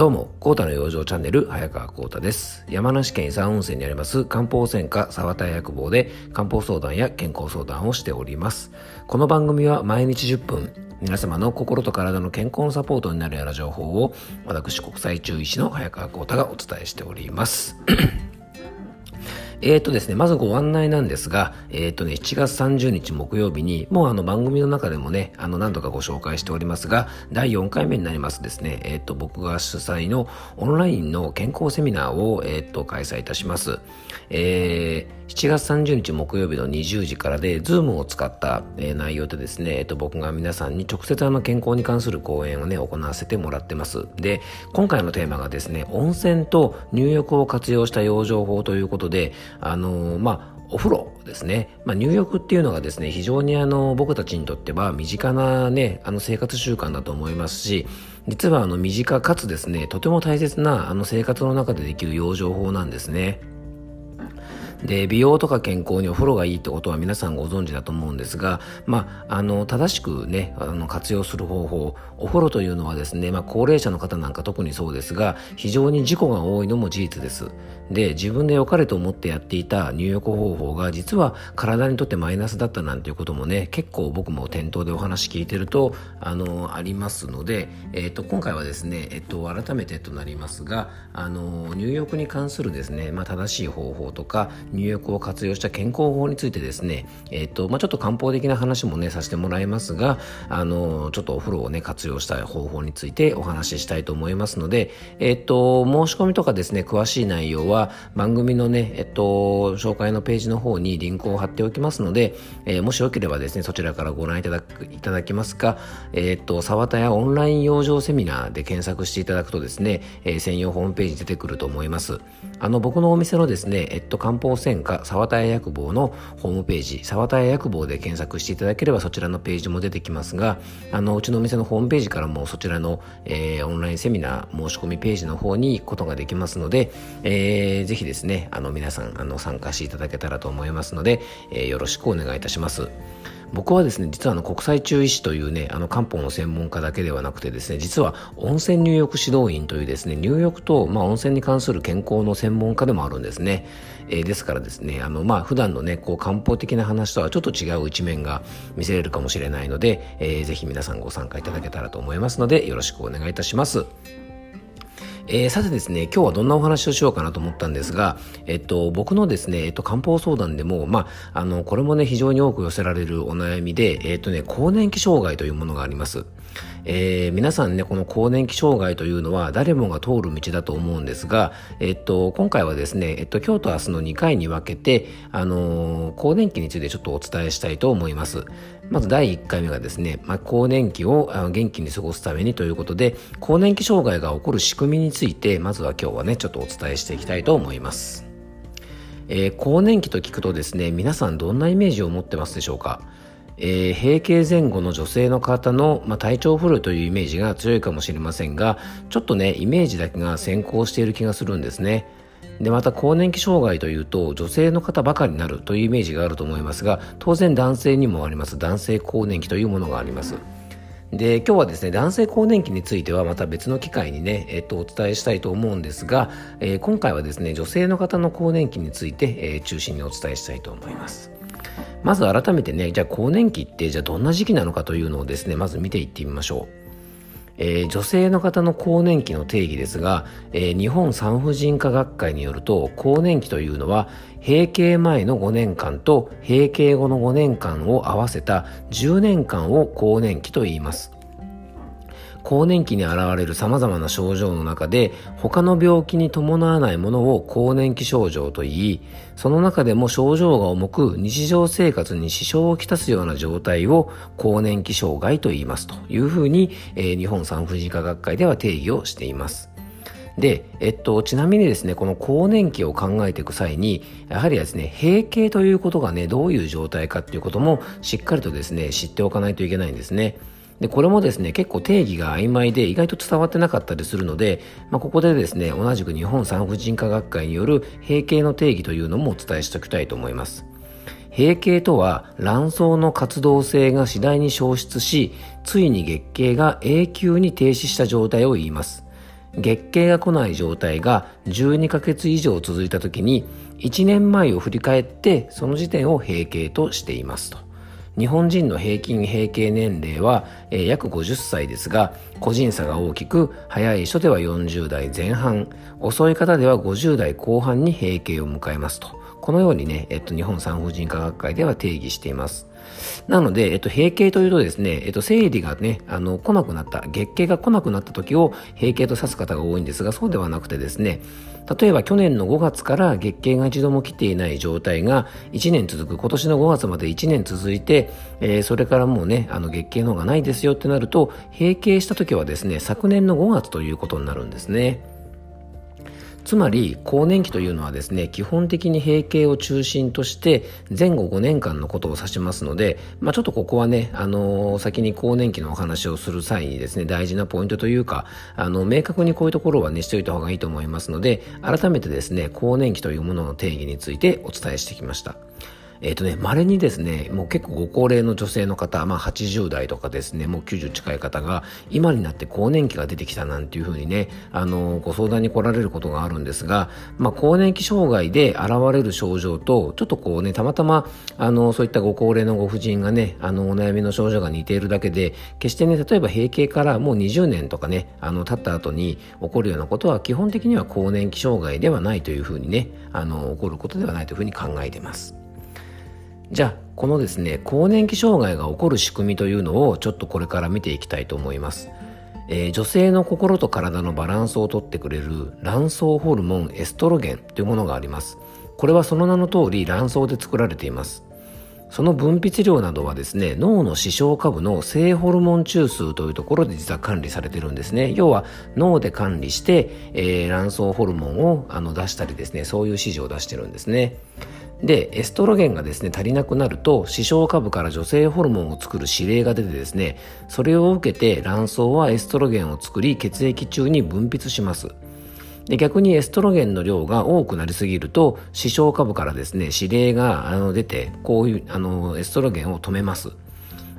どうも、コータの養生チャンネル、早川コータです。山梨県伊佐温泉にあります漢方専科沢田薬房で漢方相談や健康相談をしております。この番組は毎日10分、皆様の心と体の健康のサポートになるような情報を、私国際中医師の早川コータがお伝えしております。え、ー、とですね、まずご案内なんですが、え、ー、とね、7月30日木曜日に、もうあの番組の中でもね、あの何度かご紹介しておりますが、第4回目になりますですね、え、ー、と、僕が主催のオンラインの健康セミナーを、えっ、と、開催いたします。えー、7月30日木曜日の20時からで、ズームを使った、えー、内容でですね、えっ、と、僕が皆さんに直接あの健康に関する講演をね、行わせてもらってます。で、今回のテーマがですね、温泉と入浴を活用した養生法ということで、あの、まあ、お風呂ですね。まあ、入浴っていうのがですね、非常にあの、僕たちにとっては身近なね、あの生活習慣だと思いますし、実はあの、身近かつですね、とても大切なあの生活の中でできる養生法なんですね。で、美容とか健康にお風呂がいいってことは皆さんご存知だと思うんですが、まあ、あの、正しくね、あの、活用する方法、お風呂というのはですね、まあ、高齢者の方なんか特にそうですが、非常に事故が多いのも事実です。で、自分で良かれと思ってやっていた入浴方法が実は体にとってマイナスだったなんていうこともね、結構僕も店頭でお話聞いてると、あの、ありますので、えっ、と、今回はですね、えっ、と、改めてとなりますが、あの、入浴に関するですね、まあ、正しい方法とか、入浴を活用した健康法についてですね、えっ、と、まあ、ちょっと漢方的な話もね、させてもらいますが、あの、ちょっとお風呂をね、活用した方法についてお話ししたいと思いますので、えっ、と、申し込みとかですね、詳しい内容は番組のね、えっと、紹介のページの方にリンクを貼っておきますので、え、もしよければですね、そちらからご覧いただく、いただけますか、えっと、沢田屋オンライン養生セミナーで検索していただくとですね、え、専用ホームページ出てくると思います。あの、僕のお店のですね、えっと、漢方専科沢田屋薬房のホームページ、沢田屋薬房で検索していただければそちらのページも出てきますが、あの、うちのお店のホームページからもそちらの、えー、オンラインセミナー申し込みページの方に行くことができますので、えー、ぜひですね、あの、皆さん、あの、参加していただけたらと思いますので、えー、よろしくお願いいたします。僕はですね、実はあの国際中医師というね、あの漢方の専門家だけではなくてですね、実は温泉入浴指導員というですね、入浴と、まあ、温泉に関する健康の専門家でもあるんですね。えー、ですからですね、あの、まあ、普段のね、こう漢方的な話とはちょっと違う一面が見せれるかもしれないので、えー、ぜひ皆さんご参加いただけたらと思いますので、よろしくお願いいたします。えー、さてですね、今日はどんなお話をしようかなと思ったんですが、えっと、僕のですね、えっと、漢方相談でも、まあ、あの、これもね、非常に多く寄せられるお悩みで、えっとね、更年期障害というものがあります。えー、皆さんね、この更年期障害というのは誰もが通る道だと思うんですが、えっと、今回はですね、えっと、今日と明日の2回に分けて、あのー、更年期についてちょっとお伝えしたいと思います。まず第1回目がですね、まあ、更年期を元気に過ごすためにということで、更年期障害が起こる仕組みにについて、まずは今日はね、ちょっとお伝えしていきたいと思います。えー、更年期と聞くとですね、皆さんどんなイメージを持ってますでしょうか？えー、閉経前後の女性の方の、まあ、体調不良というイメージが強いかもしれませんが、ちょっとね、イメージだけが先行している気がするんですね。で、また更年期障害というと女性の方ばかりになるというイメージがあると思いますが、当然男性にもあります男性更年期というものがあります。で、今日はですね、男性更年期についてはまた別の機会にね、えっと、お伝えしたいと思うんですが、えー、今回はですね、女性の方の更年期について、えー、中心にお伝えしたいと思います。まず改めてね、じゃあ更年期ってじゃあどんな時期なのかというのをですね、まず見ていってみましょう。えー、女性の方の更年期の定義ですが、えー、日本産婦人科学会によると更年期というのは閉経前の5年間と閉経後の5年間を合わせた10年間を更年期と言います。更年期に現れる様々な症状の中で他の病気に伴わないものを更年期症状と言いその中でも症状が重く日常生活に支障をきたすような状態を更年期障害と言いますというふうに、えー、日本産婦人科学会では定義をしていますで、えっと、ちなみにですね、この更年期を考えていく際に、やはりですね、閉経ということがね、どういう状態かっていうこともしっかりとですね、知っておかないといけないんですね。で、これもですね、結構定義が曖昧で意外と伝わってなかったりするので、まあ、ここでですね、同じく日本産婦人科学会による閉経の定義というのもお伝えしておきたいと思います。閉経とは卵巣の活動性が次第に消失し、ついに月経が永久に停止した状態を言います。月経が来ない状態が12ヶ月以上続いた時に1年前を振り返ってその時点を閉経としていますと。日本人の平均平均年齢は、え、約50歳ですが個人差が大きく早い人では40代前半遅い方では50代後半に閉経を迎えますと。このようにね、えっと、日本産婦人科学会では定義しています。なので、えっと、閉経というとですね、えっと、生理がね、あの、来なくなった、月経が来なくなった時を閉経と指す方が多いんですが、そうではなくてですね、例えば去年の5月から月経が一度も来ていない状態が1年続く、今年の5月まで1年続いて、えー、それからもうね、あの月経の方がないですよってなると、閉経した時はですね、昨年の5月ということになるんですね。つまり更年期というのはですね基本的に閉経を中心として前後5年間のことを指しますので、まあ、ちょっとここはね、あのー、先に更年期のお話をする際にですね大事なポイントというかあの明確にこういうところはねしておいた方がいいと思いますので改めてですね更年期というものの定義についてお伝えしてきました。えっ、ー、とね、稀にですね、もう結構ご高齢の女性の方、まあ80代とかですね、もう90近い方が、今になって更年期が出てきたなんていうふうにね、あの、ご相談に来られることがあるんですが、まあ更年期障害で現れる症状と、ちょっとこうね、たまたま、あの、そういったご高齢のご婦人がね、あの、お悩みの症状が似ているだけで、決してね、例えば閉経からもう20年とかね、あの、経った後に起こるようなことは、基本的には更年期障害ではないというふうにね、あの、起こることではないというふうに考えています。じゃあこのですね更年期障害が起こる仕組みというのをちょっとこれから見ていきたいと思います、えー、女性の心と体のバランスをとってくれる卵巣ホルモンエストロゲンというものがあります。これはその名の通り卵巣で作られています。その分泌量などはですね脳の視床下部の性ホルモン中枢というところで実は管理されてるんですね。要は脳で管理して、えー、卵巣ホルモンをあの出したりですねそういう指示を出してるんですね。で、エストロゲンがですね、足りなくなると、視床下部から女性ホルモンを作る指令が出てですね、それを受けて卵巣はエストロゲンを作り、血液中に分泌します。で逆にエストロゲンの量が多くなりすぎると、視床下部からですね、指令があの出て、こういう、あの、エストロゲンを止めます。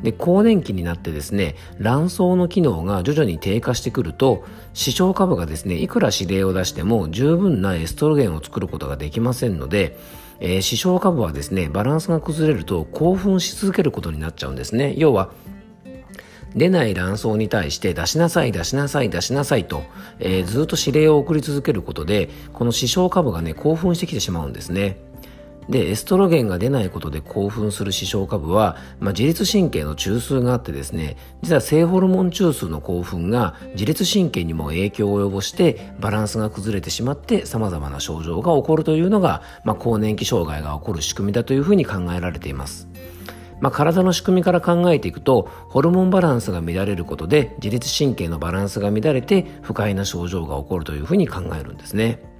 で、更年期になってですね、卵巣の機能が徐々に低下してくると、視床下部がですね、いくら指令を出しても十分なエストロゲンを作ることができませんので、えー、視床下部はですね、バランスが崩れると興奮し続けることになっちゃうんですね。要は、出ない卵巣に対して出しなさい出しなさい出しなさいと、えー、ずっと指令を送り続けることでこの視床下部がね興奮してきてしまうんですねでエストロゲンが出ないことで興奮する視床下部は、まあ、自律神経の中枢があってですね実は性ホルモン中枢の興奮が自律神経にも影響を及ぼしてバランスが崩れてしまって様々な症状が起こるというのが、まあ、更年期障害が起こる仕組みだというふうに考えられていますまあ、体の仕組みから考えていくとホルモンバランスが乱れることで自律神経のバランスが乱れて不快な症状が起こるというふうに考えるんですね。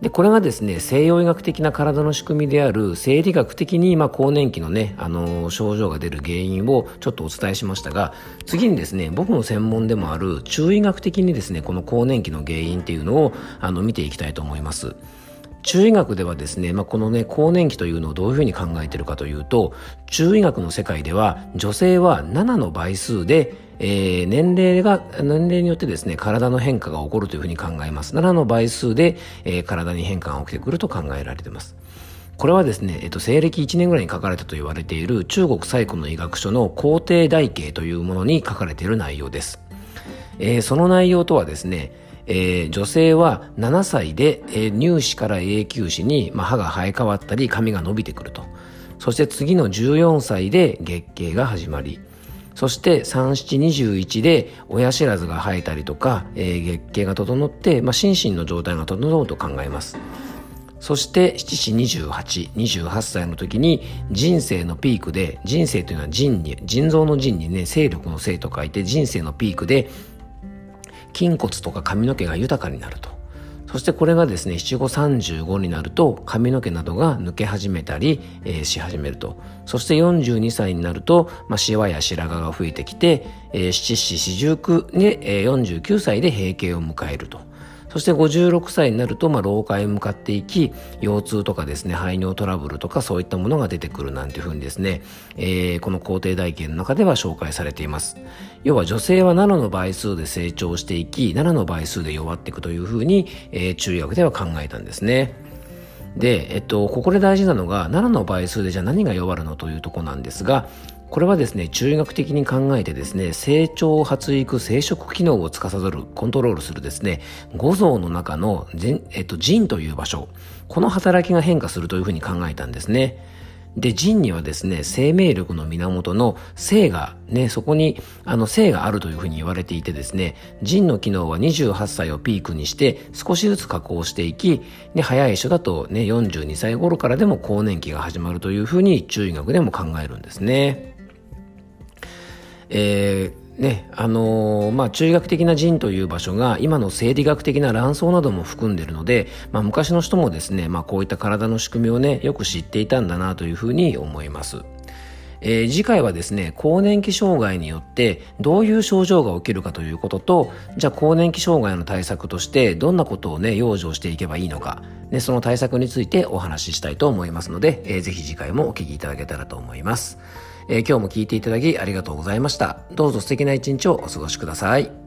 で、これがですね、西洋医学的な体の仕組みである生理学的に、まあ、更年期のね、あの、症状が出る原因をちょっとお伝えしましたが、次にですね、僕の専門でもある中医学的にですね、この更年期の原因っていうのを、あの、見ていきたいと思います。中医学ではですね、まあ、このね、更年期というのをどういうふうに考えているかというと、中医学の世界では女性は7の倍数でえー、年齢が、年齢によってですね、体の変化が起こるというふうに考えます。7の倍数で、えー、体に変化が起きてくると考えられています。これはですね、えっと、西暦1年ぐらいに書かれたと言われている中国最古の医学書の皇帝台形というものに書かれている内容です。えー、その内容とはですね、えー、女性は7歳で、えー、乳歯から永久歯に、まあ、歯が生え変わったり髪が伸びてくると。そして次の14歳で月経が始まり、そして3721で親知らずが生えたりとか、えー、月経が整って、まあ、心身の状態が整うと考えます。そして7子28、28歳の時に人生のピークで、人生というのは腎に、腎臓の腎にね、勢力の性と書いて人生のピークで筋骨とか髪の毛が豊かになると。そしてこれがですね、七五三十五になると髪の毛などが抜け始めたり、えー、し始めると。そして四十二歳になると、まあ、シワや白髪が増えてきて、えー、七四四十九で、えー、49歳で閉経を迎えると。そして56歳になると、まあ、老化へ向かっていき、腰痛とかですね、排尿トラブルとかそういったものが出てくるなんていうふうにですね、えー、この皇帝台形の中では紹介されています。要は女性は7の倍数で成長していき、7の倍数で弱っていくというふうに、えー、中医学では考えたんですね。で、えっと、ここで大事なのが、7の倍数でじゃあ何が弱るのというとこなんですが、これはですね、中医学的に考えてですね、成長、発育、生殖機能を司る、コントロールするですね、五臓の中の、えっと、腎という場所、この働きが変化するというふうに考えたんですね。で、腎にはですね、生命力の源の性が、ね、そこに、あの、性があるというふうに言われていてですね、腎の機能は28歳をピークにして、少しずつ加工していき、で、早い人だとね、42歳頃からでも更年期が始まるというふうに中医学でも考えるんですね。えーね、あのー、まあ、中医学的な腎という場所が今の生理学的な卵巣なども含んでいるので、まあ、昔の人もですね、まあ、こういった体の仕組みをね、よく知っていたんだなというふうに思います。えー、次回はですね、更年期障害によってどういう症状が起きるかということと、じゃあ更年期障害の対策としてどんなことをね、養生していけばいいのか、ね、その対策についてお話ししたいと思いますので、えー、ぜひ次回もお聞きいただけたらと思います。えー、今日も聞いていただきありがとうございました。どうぞ素敵な一日をお過ごしください。